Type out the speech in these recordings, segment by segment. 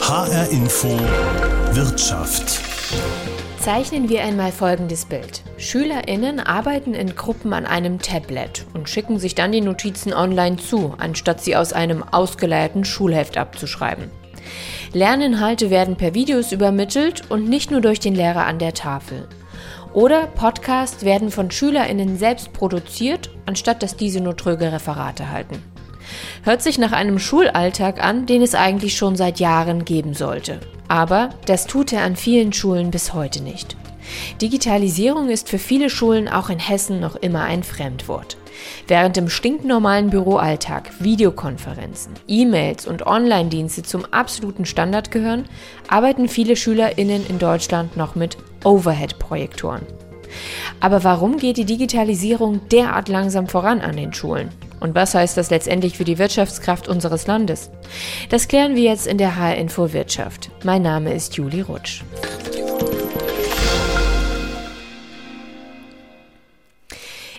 HR Info Wirtschaft. Zeichnen wir einmal folgendes Bild. SchülerInnen arbeiten in Gruppen an einem Tablet und schicken sich dann die Notizen online zu, anstatt sie aus einem ausgeleierten Schulheft abzuschreiben. Lerninhalte werden per Videos übermittelt und nicht nur durch den Lehrer an der Tafel. Oder Podcasts werden von SchülerInnen selbst produziert, anstatt dass diese nur tröge Referate halten. Hört sich nach einem Schulalltag an, den es eigentlich schon seit Jahren geben sollte. Aber das tut er an vielen Schulen bis heute nicht. Digitalisierung ist für viele Schulen auch in Hessen noch immer ein Fremdwort. Während im stinknormalen Büroalltag Videokonferenzen, E-Mails und Online-Dienste zum absoluten Standard gehören, arbeiten viele SchülerInnen in Deutschland noch mit Overhead-Projektoren. Aber warum geht die Digitalisierung derart langsam voran an den Schulen? Und was heißt das letztendlich für die Wirtschaftskraft unseres Landes? Das klären wir jetzt in der HR Info Wirtschaft. Mein Name ist Juli Rutsch.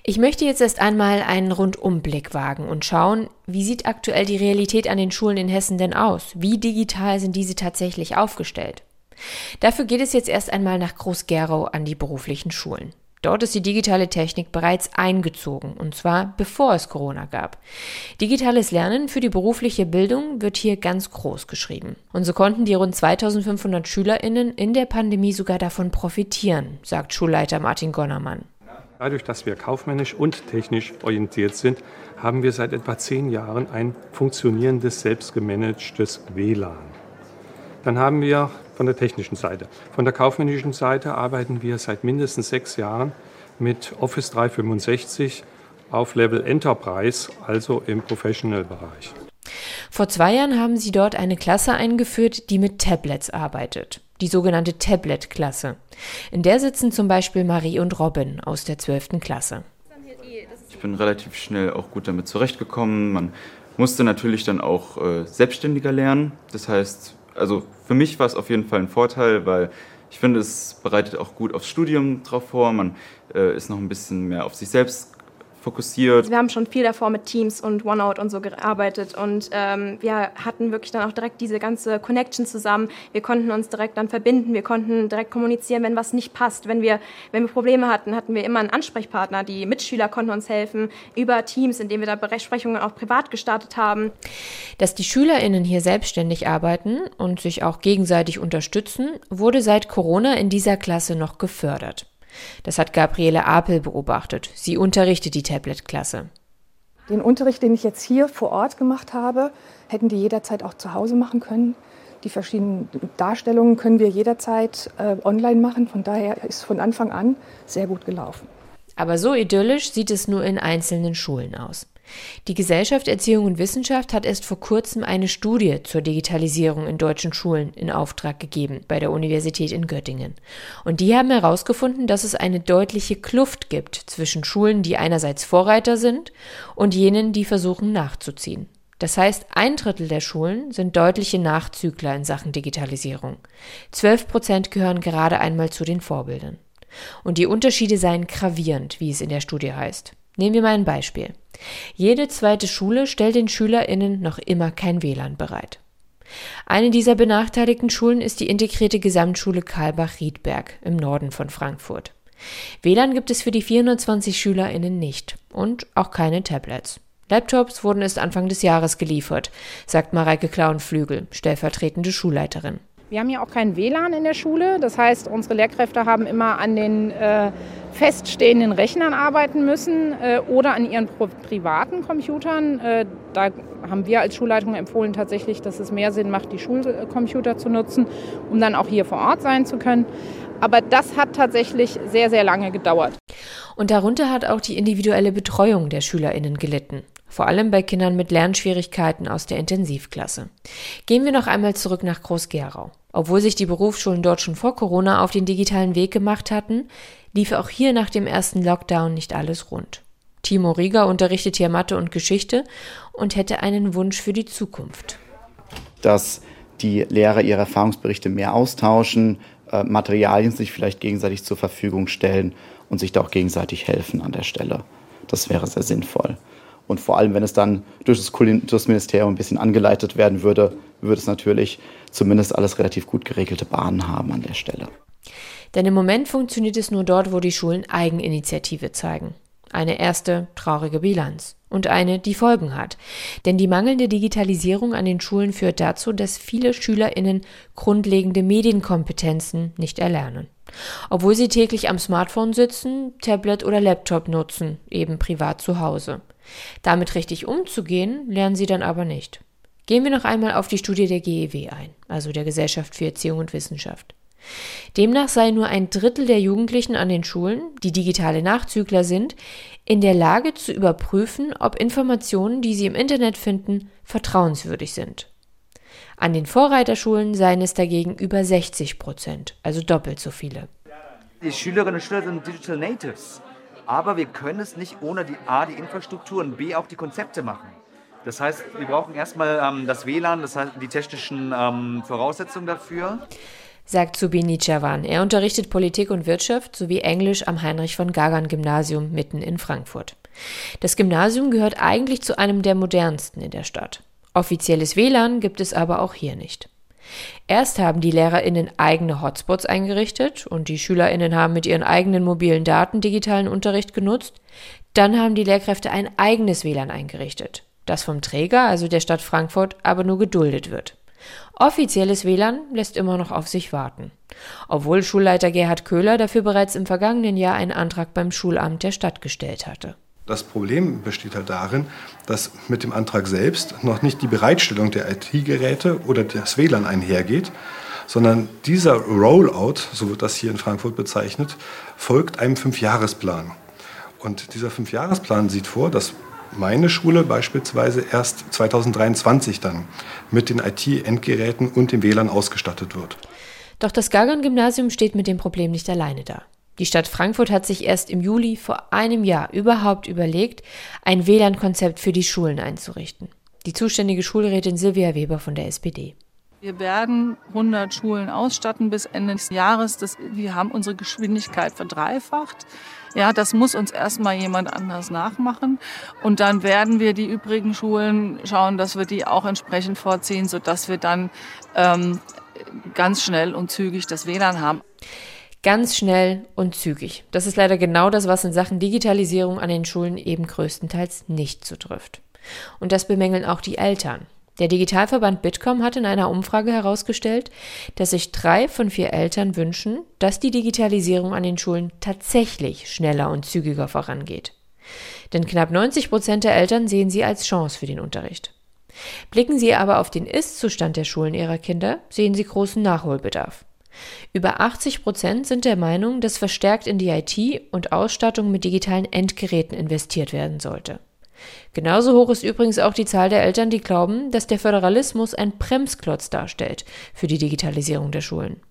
Ich möchte jetzt erst einmal einen Rundumblick wagen und schauen, wie sieht aktuell die Realität an den Schulen in Hessen denn aus? Wie digital sind diese tatsächlich aufgestellt? Dafür geht es jetzt erst einmal nach Groß-Gerau an die beruflichen Schulen. Dort ist die digitale Technik bereits eingezogen, und zwar bevor es Corona gab. Digitales Lernen für die berufliche Bildung wird hier ganz groß geschrieben. Und so konnten die rund 2500 Schülerinnen in der Pandemie sogar davon profitieren, sagt Schulleiter Martin Gonnermann. Dadurch, dass wir kaufmännisch und technisch orientiert sind, haben wir seit etwa zehn Jahren ein funktionierendes, selbstgemanagtes WLAN. Dann haben wir von der technischen Seite. Von der kaufmännischen Seite arbeiten wir seit mindestens sechs Jahren mit Office 365 auf Level Enterprise, also im Professional-Bereich. Vor zwei Jahren haben sie dort eine Klasse eingeführt, die mit Tablets arbeitet. Die sogenannte Tablet-Klasse. In der sitzen zum Beispiel Marie und Robin aus der 12. Klasse. Ich bin relativ schnell auch gut damit zurechtgekommen. Man musste natürlich dann auch äh, selbstständiger lernen. Das heißt, also für mich war es auf jeden Fall ein Vorteil, weil ich finde, es bereitet auch gut aufs Studium drauf vor. Man äh, ist noch ein bisschen mehr auf sich selbst fokussiert. Wir haben schon viel davor mit Teams und OneNote und so gearbeitet und ähm, wir hatten wirklich dann auch direkt diese ganze Connection zusammen. Wir konnten uns direkt dann verbinden, wir konnten direkt kommunizieren, wenn was nicht passt. Wenn wir, wenn wir Probleme hatten, hatten wir immer einen Ansprechpartner. Die Mitschüler konnten uns helfen über Teams, indem wir da Besprechungen auch privat gestartet haben. Dass die SchülerInnen hier selbstständig arbeiten und sich auch gegenseitig unterstützen, wurde seit Corona in dieser Klasse noch gefördert. Das hat Gabriele Apel beobachtet. Sie unterrichtet die Tablet-Klasse. Den Unterricht, den ich jetzt hier vor Ort gemacht habe, hätten die jederzeit auch zu Hause machen können. Die verschiedenen Darstellungen können wir jederzeit äh, online machen. Von daher ist von Anfang an sehr gut gelaufen. Aber so idyllisch sieht es nur in einzelnen Schulen aus. Die Gesellschaft Erziehung und Wissenschaft hat erst vor kurzem eine Studie zur Digitalisierung in deutschen Schulen in Auftrag gegeben bei der Universität in Göttingen. Und die haben herausgefunden, dass es eine deutliche Kluft gibt zwischen Schulen, die einerseits Vorreiter sind und jenen, die versuchen nachzuziehen. Das heißt, ein Drittel der Schulen sind deutliche Nachzügler in Sachen Digitalisierung. Zwölf Prozent gehören gerade einmal zu den Vorbildern. Und die Unterschiede seien gravierend, wie es in der Studie heißt. Nehmen wir mal ein Beispiel. Jede zweite Schule stellt den SchülerInnen noch immer kein WLAN bereit. Eine dieser benachteiligten Schulen ist die integrierte Gesamtschule Karlbach-Riedberg im Norden von Frankfurt. WLAN gibt es für die 420 SchülerInnen nicht und auch keine Tablets. Laptops wurden erst Anfang des Jahres geliefert, sagt Mareike Klauenflügel, stellvertretende Schulleiterin. Wir haben ja auch kein WLAN in der Schule. Das heißt, unsere Lehrkräfte haben immer an den äh, feststehenden Rechnern arbeiten müssen äh, oder an ihren privaten Computern. Äh, da haben wir als Schulleitung empfohlen tatsächlich, dass es mehr Sinn macht, die Schulcomputer zu nutzen, um dann auch hier vor Ort sein zu können. Aber das hat tatsächlich sehr, sehr lange gedauert. Und darunter hat auch die individuelle Betreuung der Schülerinnen gelitten vor allem bei Kindern mit Lernschwierigkeiten aus der Intensivklasse. Gehen wir noch einmal zurück nach Groß-Gerau. Obwohl sich die Berufsschulen dort schon vor Corona auf den digitalen Weg gemacht hatten, lief auch hier nach dem ersten Lockdown nicht alles rund. Timo Rieger unterrichtet hier Mathe und Geschichte und hätte einen Wunsch für die Zukunft. Dass die Lehrer ihre Erfahrungsberichte mehr austauschen, äh, Materialien sich vielleicht gegenseitig zur Verfügung stellen und sich da auch gegenseitig helfen an der Stelle. Das wäre sehr sinnvoll. Und vor allem, wenn es dann durch das Kultusministerium ein bisschen angeleitet werden würde, würde es natürlich zumindest alles relativ gut geregelte Bahnen haben an der Stelle. Denn im Moment funktioniert es nur dort, wo die Schulen Eigeninitiative zeigen. Eine erste traurige Bilanz und eine, die Folgen hat. Denn die mangelnde Digitalisierung an den Schulen führt dazu, dass viele Schülerinnen grundlegende Medienkompetenzen nicht erlernen. Obwohl sie täglich am Smartphone sitzen, Tablet oder Laptop nutzen, eben privat zu Hause. Damit richtig umzugehen, lernen sie dann aber nicht. Gehen wir noch einmal auf die Studie der GEW ein, also der Gesellschaft für Erziehung und Wissenschaft. Demnach sei nur ein Drittel der Jugendlichen an den Schulen, die digitale Nachzügler sind, in der Lage zu überprüfen, ob Informationen, die sie im Internet finden, vertrauenswürdig sind. An den Vorreiterschulen seien es dagegen über 60 Prozent, also doppelt so viele. Die Schülerinnen und Schüler sind Digital Natives, aber wir können es nicht ohne die A, die Infrastruktur und B, auch die Konzepte machen. Das heißt, wir brauchen erstmal ähm, das WLAN, das heißt die technischen ähm, Voraussetzungen dafür sagt Subini Chavan. Er unterrichtet Politik und Wirtschaft sowie Englisch am Heinrich von Gagan Gymnasium mitten in Frankfurt. Das Gymnasium gehört eigentlich zu einem der modernsten in der Stadt. Offizielles WLAN gibt es aber auch hier nicht. Erst haben die Lehrerinnen eigene Hotspots eingerichtet und die Schülerinnen haben mit ihren eigenen mobilen Daten digitalen Unterricht genutzt. Dann haben die Lehrkräfte ein eigenes WLAN eingerichtet, das vom Träger, also der Stadt Frankfurt, aber nur geduldet wird. Offizielles WLAN lässt immer noch auf sich warten. Obwohl Schulleiter Gerhard Köhler dafür bereits im vergangenen Jahr einen Antrag beim Schulamt der Stadt gestellt hatte. Das Problem besteht halt darin, dass mit dem Antrag selbst noch nicht die Bereitstellung der IT-Geräte oder das WLAN einhergeht, sondern dieser Rollout, so wird das hier in Frankfurt bezeichnet, folgt einem Fünfjahresplan. Und dieser Fünfjahresplan sieht vor, dass meine Schule beispielsweise erst 2023 dann mit den IT-Endgeräten und dem WLAN ausgestattet wird. Doch das Gagan-Gymnasium steht mit dem Problem nicht alleine da. Die Stadt Frankfurt hat sich erst im Juli vor einem Jahr überhaupt überlegt, ein WLAN-Konzept für die Schulen einzurichten. Die zuständige Schulrätin Silvia Weber von der SPD. Wir werden 100 Schulen ausstatten bis Ende des Jahres. Das, wir haben unsere Geschwindigkeit verdreifacht. Ja, das muss uns erstmal jemand anders nachmachen. Und dann werden wir die übrigen Schulen schauen, dass wir die auch entsprechend vorziehen, sodass wir dann ähm, ganz schnell und zügig das WLAN haben. Ganz schnell und zügig. Das ist leider genau das, was in Sachen Digitalisierung an den Schulen eben größtenteils nicht zutrifft. Und das bemängeln auch die Eltern. Der Digitalverband Bitkom hat in einer Umfrage herausgestellt, dass sich drei von vier Eltern wünschen, dass die Digitalisierung an den Schulen tatsächlich schneller und zügiger vorangeht. Denn knapp 90 Prozent der Eltern sehen sie als Chance für den Unterricht. Blicken Sie aber auf den Ist-Zustand der Schulen ihrer Kinder, sehen Sie großen Nachholbedarf. Über 80 Prozent sind der Meinung, dass verstärkt in die IT und Ausstattung mit digitalen Endgeräten investiert werden sollte. Genauso hoch ist übrigens auch die Zahl der Eltern, die glauben, dass der Föderalismus ein Bremsklotz darstellt für die Digitalisierung der Schulen.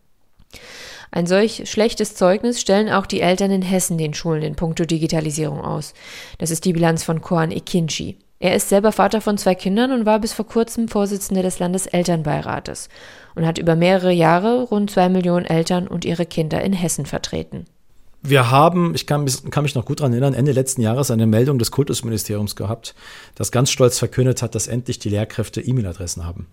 Ein solch schlechtes Zeugnis stellen auch die Eltern in Hessen den Schulen in puncto Digitalisierung aus. Das ist die Bilanz von Koan Ekinci. Er ist selber Vater von zwei Kindern und war bis vor kurzem Vorsitzender des Landeselternbeirates und hat über mehrere Jahre rund zwei Millionen Eltern und ihre Kinder in Hessen vertreten wir haben, ich kann, kann, mich noch gut daran erinnern, Ende letzten Jahres eine Meldung des Kultusministeriums gehabt, das ganz stolz verkündet hat, dass endlich die Lehrkräfte E-Mail-Adressen haben.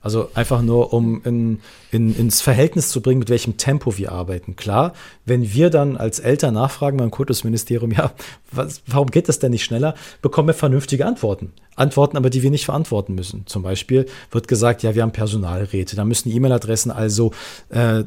Also einfach nur, um in, in, ins Verhältnis zu bringen, mit welchem Tempo wir arbeiten. Klar, wenn wir dann als Eltern nachfragen beim Kultusministerium, ja, was, warum geht das denn nicht schneller, bekommen wir vernünftige Antworten. Antworten aber, die wir nicht verantworten müssen. Zum Beispiel wird gesagt, ja, wir haben Personalräte, da müssen E-Mail-Adressen also äh,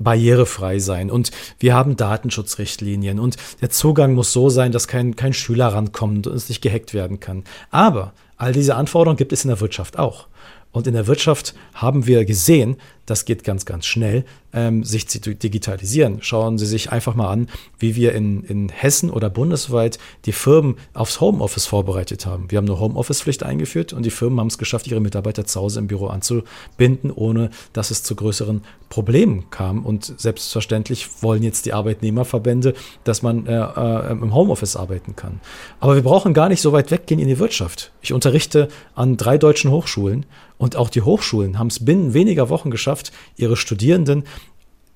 barrierefrei sein und wir haben Datenschutzrichtlinien und der Zugang muss so sein, dass kein, kein Schüler rankommt und es nicht gehackt werden kann. Aber all diese Anforderungen gibt es in der Wirtschaft auch. Und in der Wirtschaft haben wir gesehen, das geht ganz, ganz schnell, ähm, sich zu digitalisieren. Schauen Sie sich einfach mal an, wie wir in, in Hessen oder bundesweit die Firmen aufs Homeoffice vorbereitet haben. Wir haben eine Homeoffice-Pflicht eingeführt und die Firmen haben es geschafft, ihre Mitarbeiter zu Hause im Büro anzubinden, ohne dass es zu größeren Problemen kam. Und selbstverständlich wollen jetzt die Arbeitnehmerverbände, dass man äh, äh, im Homeoffice arbeiten kann. Aber wir brauchen gar nicht so weit weggehen in die Wirtschaft. Ich unterrichte an drei deutschen Hochschulen und auch die Hochschulen haben es binnen weniger Wochen geschafft, ihre Studierenden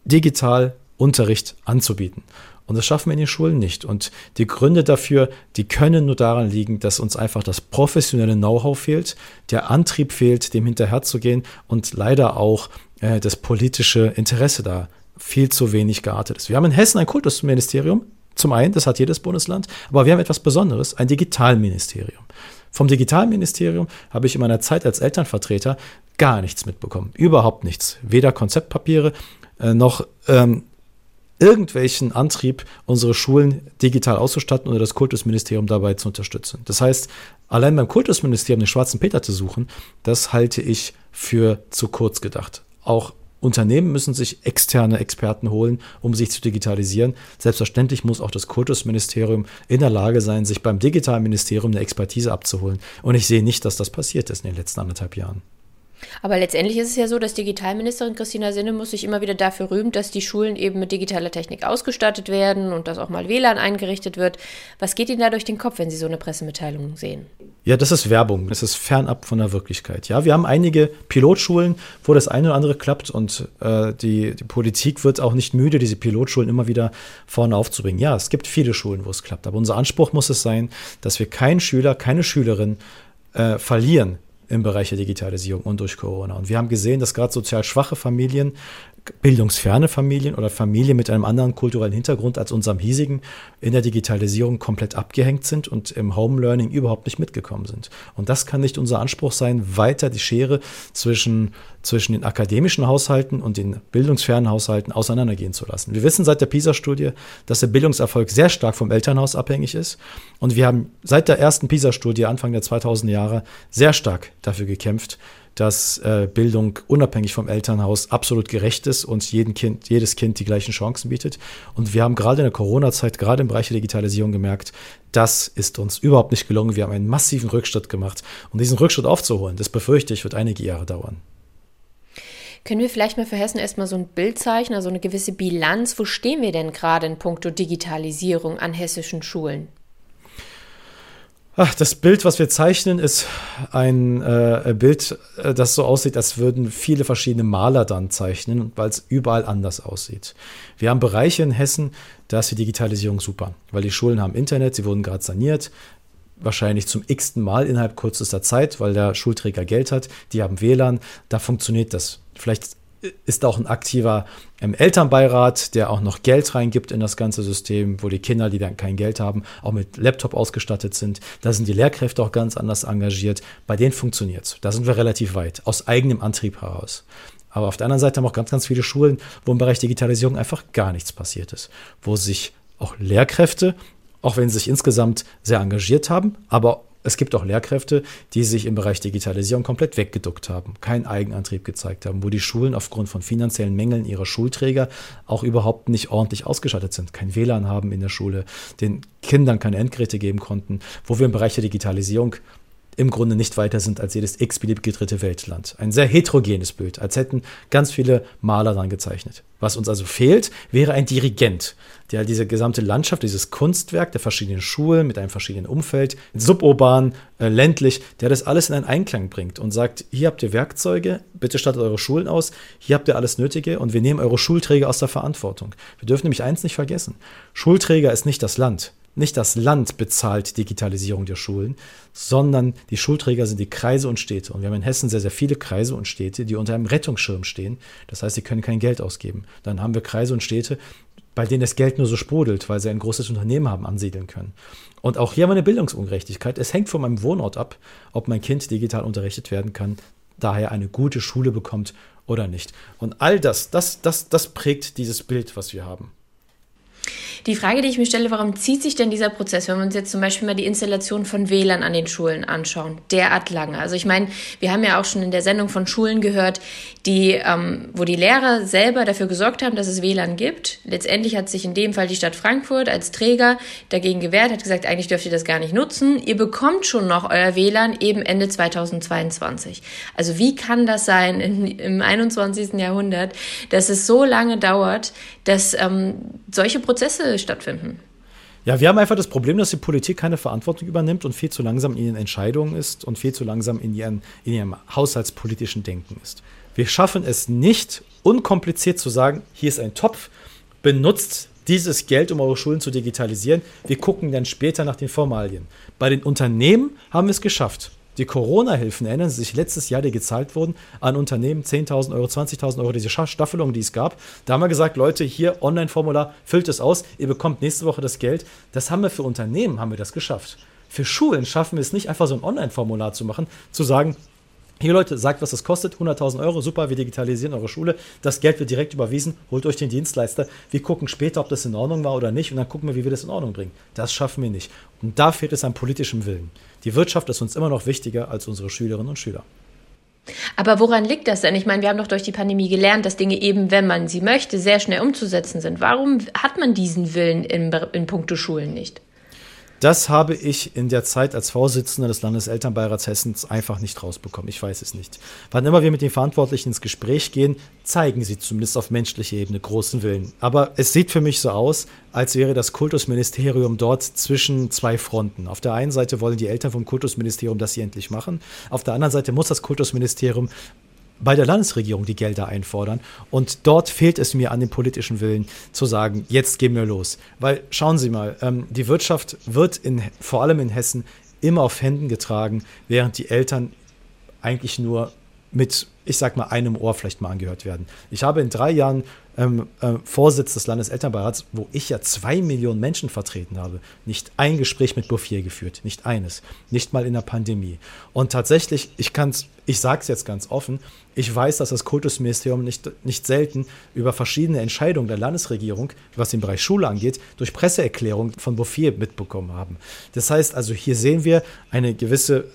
digital Unterricht anzubieten. Und das schaffen wir in den Schulen nicht. Und die Gründe dafür, die können nur daran liegen, dass uns einfach das professionelle Know-how fehlt, der Antrieb fehlt, dem hinterherzugehen und leider auch äh, das politische Interesse da viel zu wenig geartet ist. Wir haben in Hessen ein Kultusministerium, zum einen, das hat jedes Bundesland, aber wir haben etwas Besonderes, ein Digitalministerium. Vom Digitalministerium habe ich in meiner Zeit als Elternvertreter gar nichts mitbekommen. Überhaupt nichts. Weder Konzeptpapiere äh, noch ähm, irgendwelchen Antrieb, unsere Schulen digital auszustatten oder das Kultusministerium dabei zu unterstützen. Das heißt, allein beim Kultusministerium den schwarzen Peter zu suchen, das halte ich für zu kurz gedacht. Auch Unternehmen müssen sich externe Experten holen, um sich zu digitalisieren. Selbstverständlich muss auch das Kultusministerium in der Lage sein, sich beim Digitalministerium eine Expertise abzuholen. Und ich sehe nicht, dass das passiert ist in den letzten anderthalb Jahren. Aber letztendlich ist es ja so, dass Digitalministerin Christina Sinnemus sich immer wieder dafür rühmt, dass die Schulen eben mit digitaler Technik ausgestattet werden und dass auch mal WLAN eingerichtet wird. Was geht Ihnen da durch den Kopf, wenn Sie so eine Pressemitteilung sehen? Ja, das ist Werbung. Das ist fernab von der Wirklichkeit. Ja, wir haben einige Pilotschulen, wo das eine oder andere klappt und äh, die, die Politik wird auch nicht müde, diese Pilotschulen immer wieder vorne aufzubringen. Ja, es gibt viele Schulen, wo es klappt. Aber unser Anspruch muss es sein, dass wir keinen Schüler, keine Schülerin äh, verlieren, im Bereich der Digitalisierung und durch Corona. Und wir haben gesehen, dass gerade sozial schwache Familien bildungsferne Familien oder Familien mit einem anderen kulturellen Hintergrund als unserem hiesigen in der Digitalisierung komplett abgehängt sind und im Home Learning überhaupt nicht mitgekommen sind. Und das kann nicht unser Anspruch sein, weiter die Schere zwischen, zwischen den akademischen Haushalten und den bildungsfernen Haushalten auseinandergehen zu lassen. Wir wissen seit der PISA-Studie, dass der Bildungserfolg sehr stark vom Elternhaus abhängig ist. Und wir haben seit der ersten PISA-Studie Anfang der 2000er Jahre sehr stark dafür gekämpft, dass äh, Bildung unabhängig vom Elternhaus absolut gerecht ist und jedem kind, jedes Kind die gleichen Chancen bietet. Und wir haben gerade in der Corona-Zeit, gerade im Bereich der Digitalisierung gemerkt, das ist uns überhaupt nicht gelungen. Wir haben einen massiven Rückschritt gemacht. Und diesen Rückschritt aufzuholen, das befürchte ich, wird einige Jahre dauern. Können wir vielleicht mal für Hessen erstmal so ein Bild zeichnen, also eine gewisse Bilanz? Wo stehen wir denn gerade in puncto Digitalisierung an hessischen Schulen? Ach, das Bild, was wir zeichnen, ist ein äh, Bild, äh, das so aussieht, als würden viele verschiedene Maler dann zeichnen, weil es überall anders aussieht. Wir haben Bereiche in Hessen, da ist die Digitalisierung super, weil die Schulen haben Internet, sie wurden gerade saniert, wahrscheinlich zum x-ten Mal innerhalb kürzester Zeit, weil der Schulträger Geld hat, die haben WLAN, da funktioniert das. Vielleicht ist auch ein aktiver ähm, Elternbeirat, der auch noch Geld reingibt in das ganze System, wo die Kinder, die dann kein Geld haben, auch mit Laptop ausgestattet sind. Da sind die Lehrkräfte auch ganz anders engagiert. Bei denen funktioniert es. Da sind wir relativ weit, aus eigenem Antrieb heraus. Aber auf der anderen Seite haben wir auch ganz, ganz viele Schulen, wo im Bereich Digitalisierung einfach gar nichts passiert ist, wo sich auch Lehrkräfte, auch wenn sie sich insgesamt sehr engagiert haben, aber es gibt auch Lehrkräfte, die sich im Bereich Digitalisierung komplett weggeduckt haben, keinen Eigenantrieb gezeigt haben, wo die Schulen aufgrund von finanziellen Mängeln ihrer Schulträger auch überhaupt nicht ordentlich ausgestattet sind, kein WLAN haben in der Schule, den Kindern keine Endgeräte geben konnten, wo wir im Bereich der Digitalisierung im Grunde nicht weiter sind als jedes x-beliebige dritte Weltland. Ein sehr heterogenes Bild, als hätten ganz viele Maler dann gezeichnet. Was uns also fehlt, wäre ein Dirigent, der diese gesamte Landschaft, dieses Kunstwerk der verschiedenen Schulen mit einem verschiedenen Umfeld, suburban, äh, ländlich, der das alles in einen Einklang bringt und sagt, hier habt ihr Werkzeuge, bitte stattet eure Schulen aus, hier habt ihr alles Nötige und wir nehmen eure Schulträger aus der Verantwortung. Wir dürfen nämlich eins nicht vergessen. Schulträger ist nicht das Land. Nicht das Land bezahlt Digitalisierung der Schulen, sondern die Schulträger sind die Kreise und Städte. Und wir haben in Hessen sehr, sehr viele Kreise und Städte, die unter einem Rettungsschirm stehen. Das heißt, sie können kein Geld ausgeben. Dann haben wir Kreise und Städte, bei denen das Geld nur so sprudelt, weil sie ein großes Unternehmen haben ansiedeln können. Und auch hier haben wir eine Bildungsungerechtigkeit. Es hängt von meinem Wohnort ab, ob mein Kind digital unterrichtet werden kann, daher eine gute Schule bekommt oder nicht. Und all das, das, das, das prägt dieses Bild, was wir haben. Die Frage, die ich mir stelle, warum zieht sich denn dieser Prozess, wenn wir uns jetzt zum Beispiel mal die Installation von WLAN an den Schulen anschauen, derart lange? Also ich meine, wir haben ja auch schon in der Sendung von Schulen gehört, die, ähm, wo die Lehrer selber dafür gesorgt haben, dass es WLAN gibt. Letztendlich hat sich in dem Fall die Stadt Frankfurt als Träger dagegen gewehrt, hat gesagt, eigentlich dürft ihr das gar nicht nutzen. Ihr bekommt schon noch euer WLAN eben Ende 2022. Also wie kann das sein in, im 21. Jahrhundert, dass es so lange dauert, dass ähm, solche Prozesse stattfinden. Ja, wir haben einfach das Problem, dass die Politik keine Verantwortung übernimmt und viel zu langsam in ihren Entscheidungen ist und viel zu langsam in, ihren, in ihrem haushaltspolitischen Denken ist. Wir schaffen es nicht, unkompliziert zu sagen, hier ist ein Topf, benutzt dieses Geld, um eure Schulen zu digitalisieren. Wir gucken dann später nach den Formalien. Bei den Unternehmen haben wir es geschafft. Die Corona-Hilfen, erinnern Sie sich, letztes Jahr, die gezahlt wurden an Unternehmen, 10.000 Euro, 20.000 Euro, diese Staffelung, die es gab. Da haben wir gesagt, Leute, hier Online-Formular, füllt es aus, ihr bekommt nächste Woche das Geld. Das haben wir für Unternehmen, haben wir das geschafft. Für Schulen schaffen wir es nicht, einfach so ein Online-Formular zu machen, zu sagen, hier Leute, sagt, was das kostet, 100.000 Euro, super, wir digitalisieren eure Schule, das Geld wird direkt überwiesen, holt euch den Dienstleister, wir gucken später, ob das in Ordnung war oder nicht und dann gucken wir, wie wir das in Ordnung bringen. Das schaffen wir nicht. Und da fehlt es an politischem Willen. Die Wirtschaft ist uns immer noch wichtiger als unsere Schülerinnen und Schüler. Aber woran liegt das denn? Ich meine, wir haben doch durch die Pandemie gelernt, dass Dinge eben, wenn man sie möchte, sehr schnell umzusetzen sind. Warum hat man diesen Willen in, in puncto Schulen nicht? Das habe ich in der Zeit als Vorsitzender des Landeselternbeirats Hessens einfach nicht rausbekommen. Ich weiß es nicht. Wann immer wir mit den Verantwortlichen ins Gespräch gehen, zeigen sie zumindest auf menschlicher Ebene großen Willen. Aber es sieht für mich so aus, als wäre das Kultusministerium dort zwischen zwei Fronten. Auf der einen Seite wollen die Eltern vom Kultusministerium das sie endlich machen. Auf der anderen Seite muss das Kultusministerium bei der Landesregierung die Gelder einfordern. Und dort fehlt es mir an dem politischen Willen zu sagen, jetzt gehen wir los. Weil schauen Sie mal, ähm, die Wirtschaft wird in, vor allem in Hessen immer auf Händen getragen, während die Eltern eigentlich nur mit, ich sag mal, einem Ohr vielleicht mal angehört werden. Ich habe in drei Jahren ähm, äh, Vorsitz des Landeselternbeirats, wo ich ja zwei Millionen Menschen vertreten habe, nicht ein Gespräch mit Bouffier geführt, nicht eines, nicht mal in der Pandemie. Und tatsächlich, ich kann es, ich sage es jetzt ganz offen, ich weiß, dass das Kultusministerium nicht, nicht selten über verschiedene Entscheidungen der Landesregierung, was den Bereich Schule angeht, durch Presseerklärungen von Bouffier mitbekommen haben. Das heißt also, hier sehen wir eine gewisse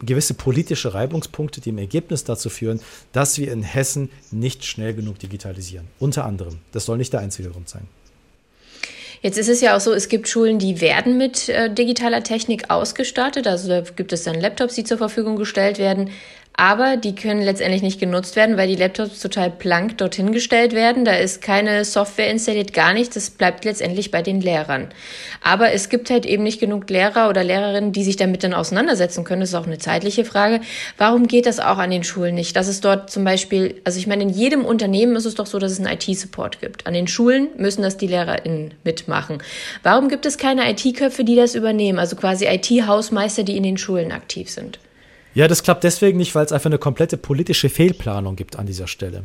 gewisse politische Reibungspunkte, die im Ergebnis dazu führen, dass wir in Hessen nicht schnell genug digitalisieren. Unter anderem. Das soll nicht der einzige Grund sein. Jetzt ist es ja auch so, es gibt Schulen, die werden mit äh, digitaler Technik ausgestattet. Also da gibt es dann Laptops, die zur Verfügung gestellt werden aber die können letztendlich nicht genutzt werden, weil die Laptops total blank dorthin gestellt werden. Da ist keine Software installiert, gar nichts. Das bleibt letztendlich bei den Lehrern. Aber es gibt halt eben nicht genug Lehrer oder Lehrerinnen, die sich damit dann auseinandersetzen können. Das ist auch eine zeitliche Frage. Warum geht das auch an den Schulen nicht? Dass es dort zum Beispiel, also ich meine, in jedem Unternehmen ist es doch so, dass es einen IT-Support gibt. An den Schulen müssen das die LehrerInnen mitmachen. Warum gibt es keine IT-Köpfe, die das übernehmen? Also quasi IT-Hausmeister, die in den Schulen aktiv sind? Ja, das klappt deswegen nicht, weil es einfach eine komplette politische Fehlplanung gibt an dieser Stelle.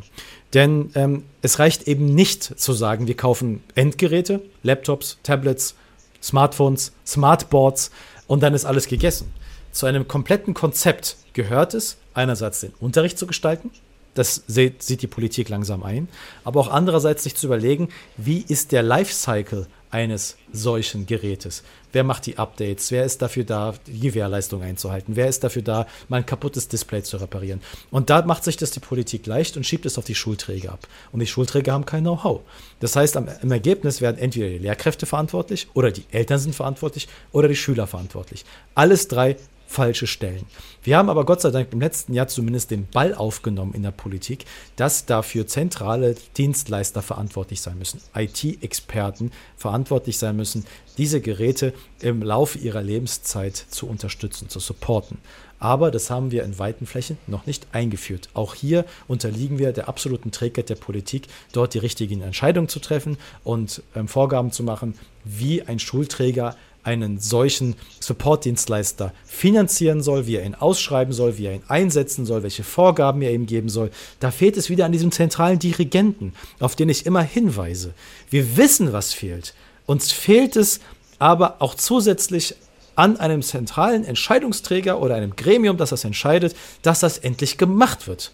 Denn ähm, es reicht eben nicht zu sagen, wir kaufen Endgeräte, Laptops, Tablets, Smartphones, Smartboards und dann ist alles gegessen. Zu einem kompletten Konzept gehört es, einerseits den Unterricht zu gestalten, das sieht, die Politik langsam ein, aber auch andererseits sich zu überlegen, wie ist der Lifecycle eines solchen Gerätes. Wer macht die Updates? Wer ist dafür da, die Gewährleistung einzuhalten? Wer ist dafür da, mal ein kaputtes Display zu reparieren? Und da macht sich das die Politik leicht und schiebt es auf die Schulträger ab. Und die Schulträger haben kein Know-how. Das heißt, im Ergebnis werden entweder die Lehrkräfte verantwortlich oder die Eltern sind verantwortlich oder die Schüler verantwortlich. Alles drei falsche Stellen. Wir haben aber Gott sei Dank im letzten Jahr zumindest den Ball aufgenommen in der Politik, dass dafür zentrale Dienstleister verantwortlich sein müssen, IT-Experten verantwortlich sein müssen, diese Geräte im Laufe ihrer Lebenszeit zu unterstützen, zu supporten. Aber das haben wir in weiten Flächen noch nicht eingeführt. Auch hier unterliegen wir der absoluten Trägheit der Politik, dort die richtigen Entscheidungen zu treffen und ähm, Vorgaben zu machen, wie ein Schulträger einen solchen Support-Dienstleister finanzieren soll, wie er ihn ausschreiben soll, wie er ihn einsetzen soll, welche Vorgaben er ihm geben soll. Da fehlt es wieder an diesem zentralen Dirigenten, auf den ich immer hinweise. Wir wissen, was fehlt. Uns fehlt es aber auch zusätzlich an einem zentralen Entscheidungsträger oder einem Gremium, das das entscheidet, dass das endlich gemacht wird.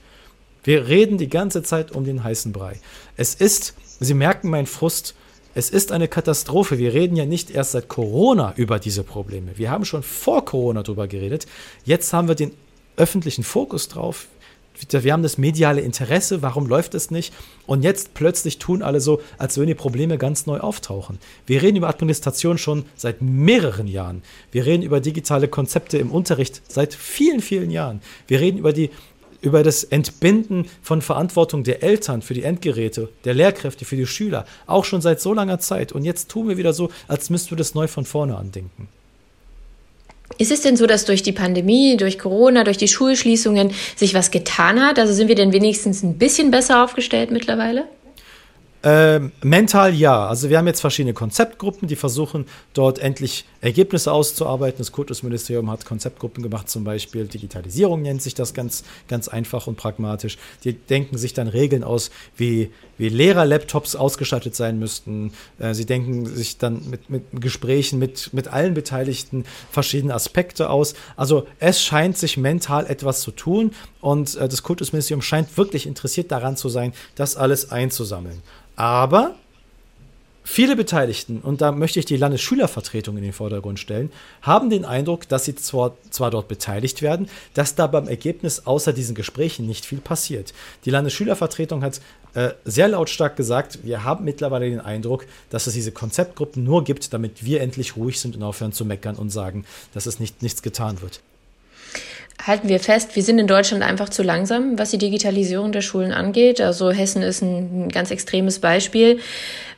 Wir reden die ganze Zeit um den heißen Brei. Es ist, Sie merken meinen Frust, es ist eine Katastrophe. Wir reden ja nicht erst seit Corona über diese Probleme. Wir haben schon vor Corona darüber geredet. Jetzt haben wir den öffentlichen Fokus drauf. Wir haben das mediale Interesse, warum läuft es nicht? Und jetzt plötzlich tun alle so, als würden die Probleme ganz neu auftauchen. Wir reden über Administration schon seit mehreren Jahren. Wir reden über digitale Konzepte im Unterricht seit vielen, vielen Jahren. Wir reden über die über das Entbinden von Verantwortung der Eltern für die Endgeräte, der Lehrkräfte für die Schüler, auch schon seit so langer Zeit. Und jetzt tun wir wieder so, als müssten wir das neu von vorne andenken. Ist es denn so, dass durch die Pandemie, durch Corona, durch die Schulschließungen sich was getan hat? Also sind wir denn wenigstens ein bisschen besser aufgestellt mittlerweile? Ähm, mental ja. Also wir haben jetzt verschiedene Konzeptgruppen, die versuchen dort endlich Ergebnisse auszuarbeiten. Das Kultusministerium hat Konzeptgruppen gemacht, zum Beispiel Digitalisierung nennt sich das ganz, ganz einfach und pragmatisch. Die denken sich dann Regeln aus, wie, wie Lehrer-Laptops ausgestattet sein müssten. Äh, sie denken sich dann mit, mit Gesprächen mit, mit allen Beteiligten verschiedene Aspekte aus. Also es scheint sich mental etwas zu tun und äh, das Kultusministerium scheint wirklich interessiert daran zu sein, das alles einzusammeln. Aber viele Beteiligten, und da möchte ich die Landesschülervertretung in den Vordergrund stellen, haben den Eindruck, dass sie zwar, zwar dort beteiligt werden, dass da beim Ergebnis außer diesen Gesprächen nicht viel passiert. Die Landesschülervertretung hat äh, sehr lautstark gesagt, wir haben mittlerweile den Eindruck, dass es diese Konzeptgruppen nur gibt, damit wir endlich ruhig sind und aufhören zu meckern und sagen, dass es nicht, nichts getan wird halten wir fest, wir sind in Deutschland einfach zu langsam, was die Digitalisierung der Schulen angeht. Also Hessen ist ein ganz extremes Beispiel.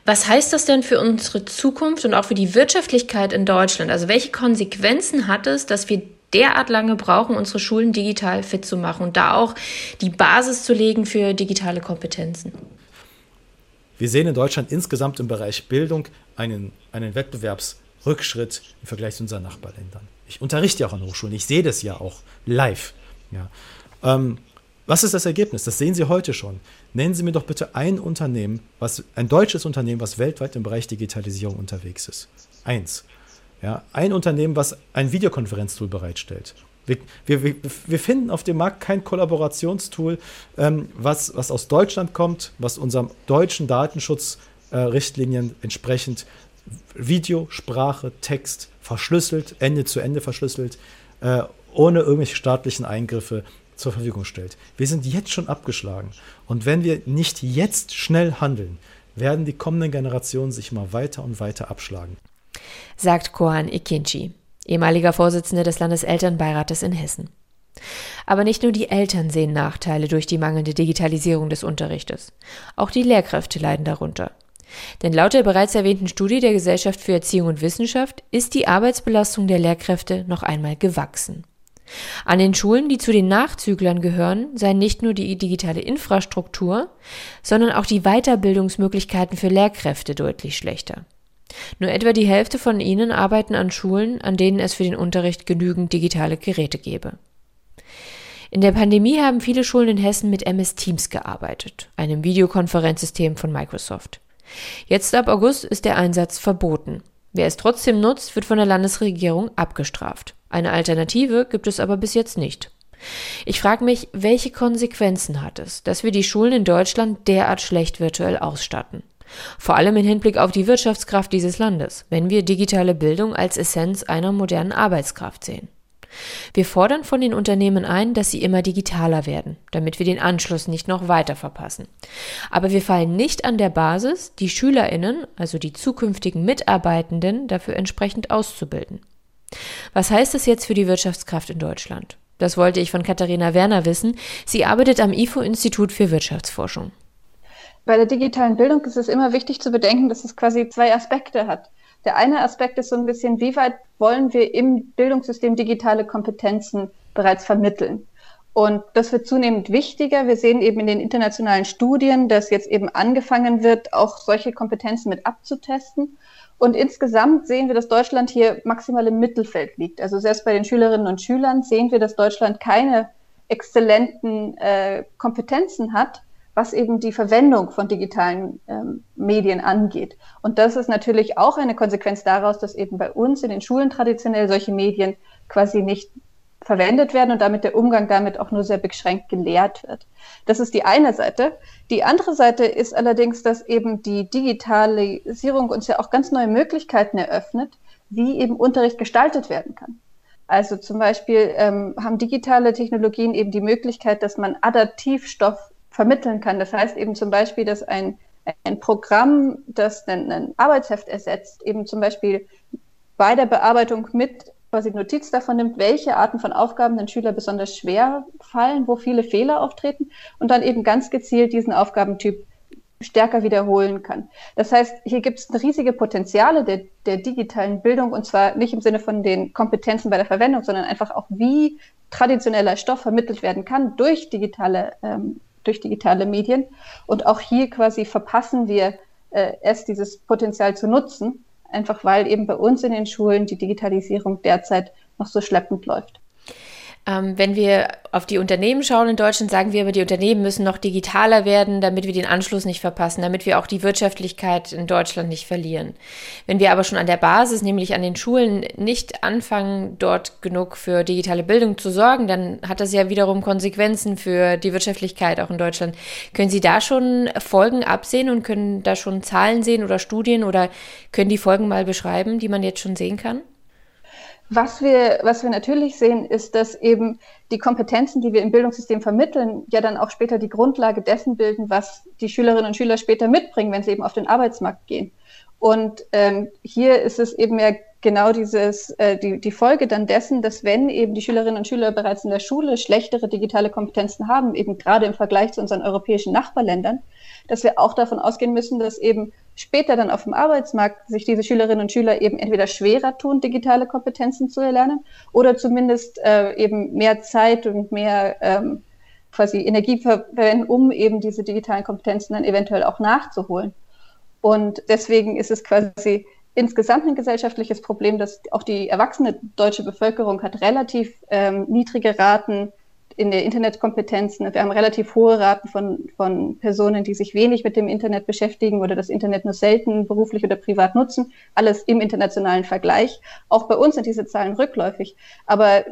Was heißt das denn für unsere Zukunft und auch für die Wirtschaftlichkeit in Deutschland? Also welche Konsequenzen hat es, dass wir derart lange brauchen, unsere Schulen digital fit zu machen und da auch die Basis zu legen für digitale Kompetenzen? Wir sehen in Deutschland insgesamt im Bereich Bildung einen, einen Wettbewerbsrückschritt im Vergleich zu unseren Nachbarländern. Ich unterrichte ja auch an Hochschulen, ich sehe das ja auch live. Ja. Ähm, was ist das Ergebnis? Das sehen Sie heute schon. Nennen Sie mir doch bitte ein Unternehmen, was, ein deutsches Unternehmen, was weltweit im Bereich Digitalisierung unterwegs ist. Eins. Ja, ein Unternehmen, was ein Videokonferenztool bereitstellt. Wir, wir, wir, finden auf dem Markt kein Kollaborationstool, ähm, was, was aus Deutschland kommt, was unserem deutschen Datenschutzrichtlinien äh, entsprechend Video, Sprache, Text verschlüsselt, Ende zu Ende verschlüsselt, äh, ohne irgendwelche staatlichen Eingriffe zur Verfügung stellt. Wir sind jetzt schon abgeschlagen. Und wenn wir nicht jetzt schnell handeln, werden die kommenden Generationen sich immer weiter und weiter abschlagen. Sagt Kohan Ikinci, ehemaliger Vorsitzender des Landeselternbeirates in Hessen. Aber nicht nur die Eltern sehen Nachteile durch die mangelnde Digitalisierung des Unterrichtes. Auch die Lehrkräfte leiden darunter. Denn laut der bereits erwähnten Studie der Gesellschaft für Erziehung und Wissenschaft ist die Arbeitsbelastung der Lehrkräfte noch einmal gewachsen. An den Schulen, die zu den Nachzüglern gehören, seien nicht nur die digitale Infrastruktur, sondern auch die Weiterbildungsmöglichkeiten für Lehrkräfte deutlich schlechter. Nur etwa die Hälfte von ihnen arbeiten an Schulen, an denen es für den Unterricht genügend digitale Geräte gäbe. In der Pandemie haben viele Schulen in Hessen mit MS Teams gearbeitet, einem Videokonferenzsystem von Microsoft. Jetzt ab August ist der Einsatz verboten. Wer es trotzdem nutzt, wird von der Landesregierung abgestraft. Eine Alternative gibt es aber bis jetzt nicht. Ich frage mich, welche Konsequenzen hat es, dass wir die Schulen in Deutschland derart schlecht virtuell ausstatten? Vor allem im Hinblick auf die Wirtschaftskraft dieses Landes, wenn wir digitale Bildung als Essenz einer modernen Arbeitskraft sehen. Wir fordern von den Unternehmen ein, dass sie immer digitaler werden, damit wir den Anschluss nicht noch weiter verpassen. Aber wir fallen nicht an der Basis, die Schülerinnen, also die zukünftigen Mitarbeitenden, dafür entsprechend auszubilden. Was heißt das jetzt für die Wirtschaftskraft in Deutschland? Das wollte ich von Katharina Werner wissen. Sie arbeitet am IFO-Institut für Wirtschaftsforschung. Bei der digitalen Bildung ist es immer wichtig zu bedenken, dass es quasi zwei Aspekte hat. Der eine Aspekt ist so ein bisschen, wie weit wollen wir im Bildungssystem digitale Kompetenzen bereits vermitteln? Und das wird zunehmend wichtiger. Wir sehen eben in den internationalen Studien, dass jetzt eben angefangen wird, auch solche Kompetenzen mit abzutesten. Und insgesamt sehen wir, dass Deutschland hier maximal im Mittelfeld liegt. Also selbst bei den Schülerinnen und Schülern sehen wir, dass Deutschland keine exzellenten äh, Kompetenzen hat, was eben die Verwendung von digitalen ähm, Medien angeht. Und das ist natürlich auch eine Konsequenz daraus, dass eben bei uns in den Schulen traditionell solche Medien quasi nicht verwendet werden und damit der Umgang damit auch nur sehr beschränkt gelehrt wird. Das ist die eine Seite. Die andere Seite ist allerdings, dass eben die Digitalisierung uns ja auch ganz neue Möglichkeiten eröffnet, wie eben Unterricht gestaltet werden kann. Also zum Beispiel ähm, haben digitale Technologien eben die Möglichkeit, dass man Adaptivstoff vermitteln kann. Das heißt eben zum Beispiel, dass ein, ein Programm, das ein, ein Arbeitsheft ersetzt, eben zum Beispiel bei der Bearbeitung mit quasi Notiz davon nimmt, welche Arten von Aufgaben den Schüler besonders schwer fallen, wo viele Fehler auftreten und dann eben ganz gezielt diesen Aufgabentyp stärker wiederholen kann. Das heißt, hier gibt es riesige Potenziale der, der digitalen Bildung und zwar nicht im Sinne von den Kompetenzen bei der Verwendung, sondern einfach auch, wie traditioneller Stoff vermittelt werden kann durch digitale ähm, durch digitale Medien. Und auch hier quasi verpassen wir äh, erst dieses Potenzial zu nutzen, einfach weil eben bei uns in den Schulen die Digitalisierung derzeit noch so schleppend läuft. Ähm, wenn wir auf die Unternehmen schauen in Deutschland, sagen wir immer, die Unternehmen müssen noch digitaler werden, damit wir den Anschluss nicht verpassen, damit wir auch die Wirtschaftlichkeit in Deutschland nicht verlieren. Wenn wir aber schon an der Basis, nämlich an den Schulen, nicht anfangen, dort genug für digitale Bildung zu sorgen, dann hat das ja wiederum Konsequenzen für die Wirtschaftlichkeit auch in Deutschland. Können Sie da schon Folgen absehen und können da schon Zahlen sehen oder Studien oder können die Folgen mal beschreiben, die man jetzt schon sehen kann? Was wir, was wir natürlich sehen, ist, dass eben die Kompetenzen, die wir im Bildungssystem vermitteln, ja dann auch später die Grundlage dessen bilden, was die Schülerinnen und Schüler später mitbringen, wenn sie eben auf den Arbeitsmarkt gehen. Und ähm, hier ist es eben ja genau dieses, äh, die, die Folge dann dessen, dass wenn eben die Schülerinnen und Schüler bereits in der Schule schlechtere digitale Kompetenzen haben, eben gerade im Vergleich zu unseren europäischen Nachbarländern, dass wir auch davon ausgehen müssen, dass eben später dann auf dem Arbeitsmarkt sich diese Schülerinnen und Schüler eben entweder schwerer tun, digitale Kompetenzen zu erlernen oder zumindest äh, eben mehr Zeit und mehr ähm, quasi Energie verwenden, um eben diese digitalen Kompetenzen dann eventuell auch nachzuholen. Und deswegen ist es quasi insgesamt ein gesellschaftliches Problem, dass auch die erwachsene deutsche Bevölkerung hat relativ ähm, niedrige Raten in der Internetkompetenzen. Wir haben relativ hohe Raten von, von Personen, die sich wenig mit dem Internet beschäftigen oder das Internet nur selten beruflich oder privat nutzen. Alles im internationalen Vergleich. Auch bei uns sind diese Zahlen rückläufig. Aber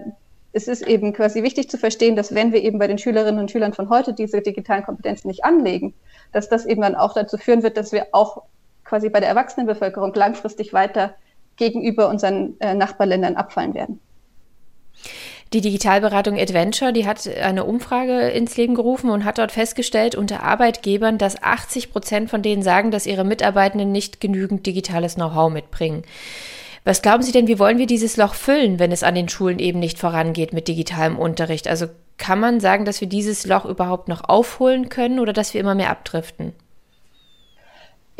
es ist eben quasi wichtig zu verstehen, dass wenn wir eben bei den Schülerinnen und Schülern von heute diese digitalen Kompetenzen nicht anlegen, dass das eben dann auch dazu führen wird, dass wir auch quasi bei der Erwachsenenbevölkerung langfristig weiter gegenüber unseren äh, Nachbarländern abfallen werden. Die Digitalberatung Adventure, die hat eine Umfrage ins Leben gerufen und hat dort festgestellt unter Arbeitgebern, dass 80 Prozent von denen sagen, dass ihre Mitarbeitenden nicht genügend digitales Know-how mitbringen. Was glauben Sie denn, wie wollen wir dieses Loch füllen, wenn es an den Schulen eben nicht vorangeht mit digitalem Unterricht? Also kann man sagen, dass wir dieses Loch überhaupt noch aufholen können oder dass wir immer mehr abdriften?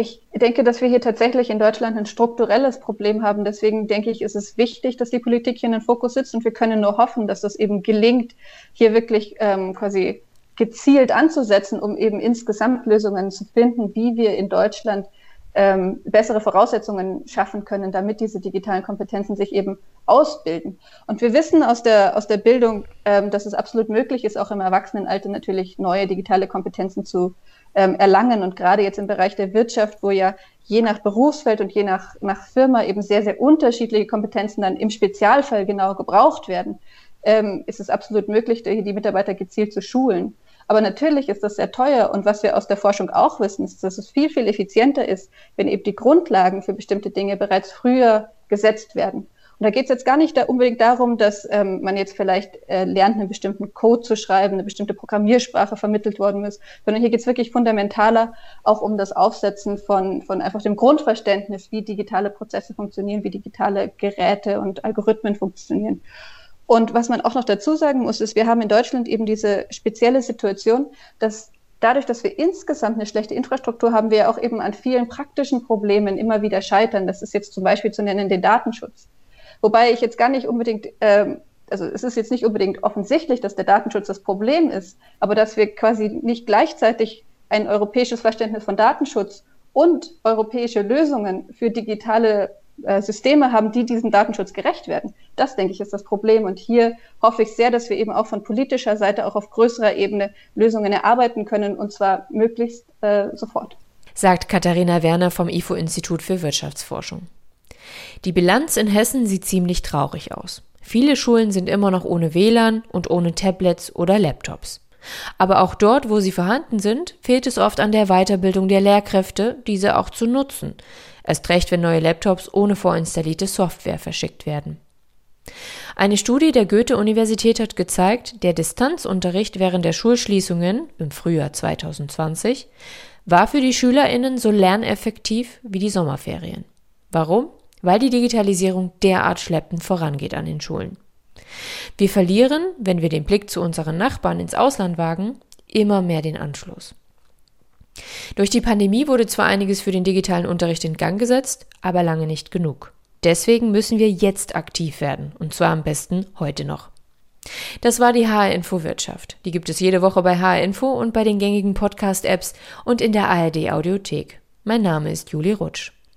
Ich denke, dass wir hier tatsächlich in Deutschland ein strukturelles Problem haben. Deswegen denke ich, ist es wichtig, dass die Politik hier in den Fokus sitzt und wir können nur hoffen, dass das eben gelingt, hier wirklich ähm, quasi gezielt anzusetzen, um eben insgesamt Lösungen zu finden, wie wir in Deutschland ähm, bessere Voraussetzungen schaffen können, damit diese digitalen Kompetenzen sich eben ausbilden. Und wir wissen aus der, aus der Bildung, ähm, dass es absolut möglich ist, auch im Erwachsenenalter natürlich neue digitale Kompetenzen zu ähm, erlangen. Und gerade jetzt im Bereich der Wirtschaft, wo ja je nach Berufsfeld und je nach, nach Firma eben sehr, sehr unterschiedliche Kompetenzen dann im Spezialfall genau gebraucht werden, ähm, ist es absolut möglich, die, die Mitarbeiter gezielt zu schulen. Aber natürlich ist das sehr teuer. Und was wir aus der Forschung auch wissen, ist, dass es viel, viel effizienter ist, wenn eben die Grundlagen für bestimmte Dinge bereits früher gesetzt werden. Und da geht es jetzt gar nicht da unbedingt darum, dass ähm, man jetzt vielleicht äh, lernt, einen bestimmten Code zu schreiben, eine bestimmte Programmiersprache vermittelt worden ist, sondern hier geht es wirklich fundamentaler auch um das Aufsetzen von, von einfach dem Grundverständnis, wie digitale Prozesse funktionieren, wie digitale Geräte und Algorithmen funktionieren. Und was man auch noch dazu sagen muss, ist, wir haben in Deutschland eben diese spezielle Situation, dass dadurch, dass wir insgesamt eine schlechte Infrastruktur haben, wir auch eben an vielen praktischen Problemen immer wieder scheitern. Das ist jetzt zum Beispiel zu nennen den Datenschutz. Wobei ich jetzt gar nicht unbedingt, ähm, also es ist jetzt nicht unbedingt offensichtlich, dass der Datenschutz das Problem ist, aber dass wir quasi nicht gleichzeitig ein europäisches Verständnis von Datenschutz und europäische Lösungen für digitale äh, Systeme haben, die diesem Datenschutz gerecht werden. Das, denke ich, ist das Problem. Und hier hoffe ich sehr, dass wir eben auch von politischer Seite auch auf größerer Ebene Lösungen erarbeiten können, und zwar möglichst äh, sofort. Sagt Katharina Werner vom IFO-Institut für Wirtschaftsforschung. Die Bilanz in Hessen sieht ziemlich traurig aus. Viele Schulen sind immer noch ohne WLAN und ohne Tablets oder Laptops. Aber auch dort, wo sie vorhanden sind, fehlt es oft an der Weiterbildung der Lehrkräfte, diese auch zu nutzen. Erst recht, wenn neue Laptops ohne vorinstallierte Software verschickt werden. Eine Studie der Goethe-Universität hat gezeigt, der Distanzunterricht während der Schulschließungen im Frühjahr 2020 war für die SchülerInnen so lerneffektiv wie die Sommerferien. Warum? Weil die Digitalisierung derart schleppend vorangeht an den Schulen. Wir verlieren, wenn wir den Blick zu unseren Nachbarn ins Ausland wagen, immer mehr den Anschluss. Durch die Pandemie wurde zwar einiges für den digitalen Unterricht in Gang gesetzt, aber lange nicht genug. Deswegen müssen wir jetzt aktiv werden, und zwar am besten heute noch. Das war die HR Info Wirtschaft. Die gibt es jede Woche bei HR Info und bei den gängigen Podcast-Apps und in der ARD Audiothek. Mein Name ist Juli Rutsch.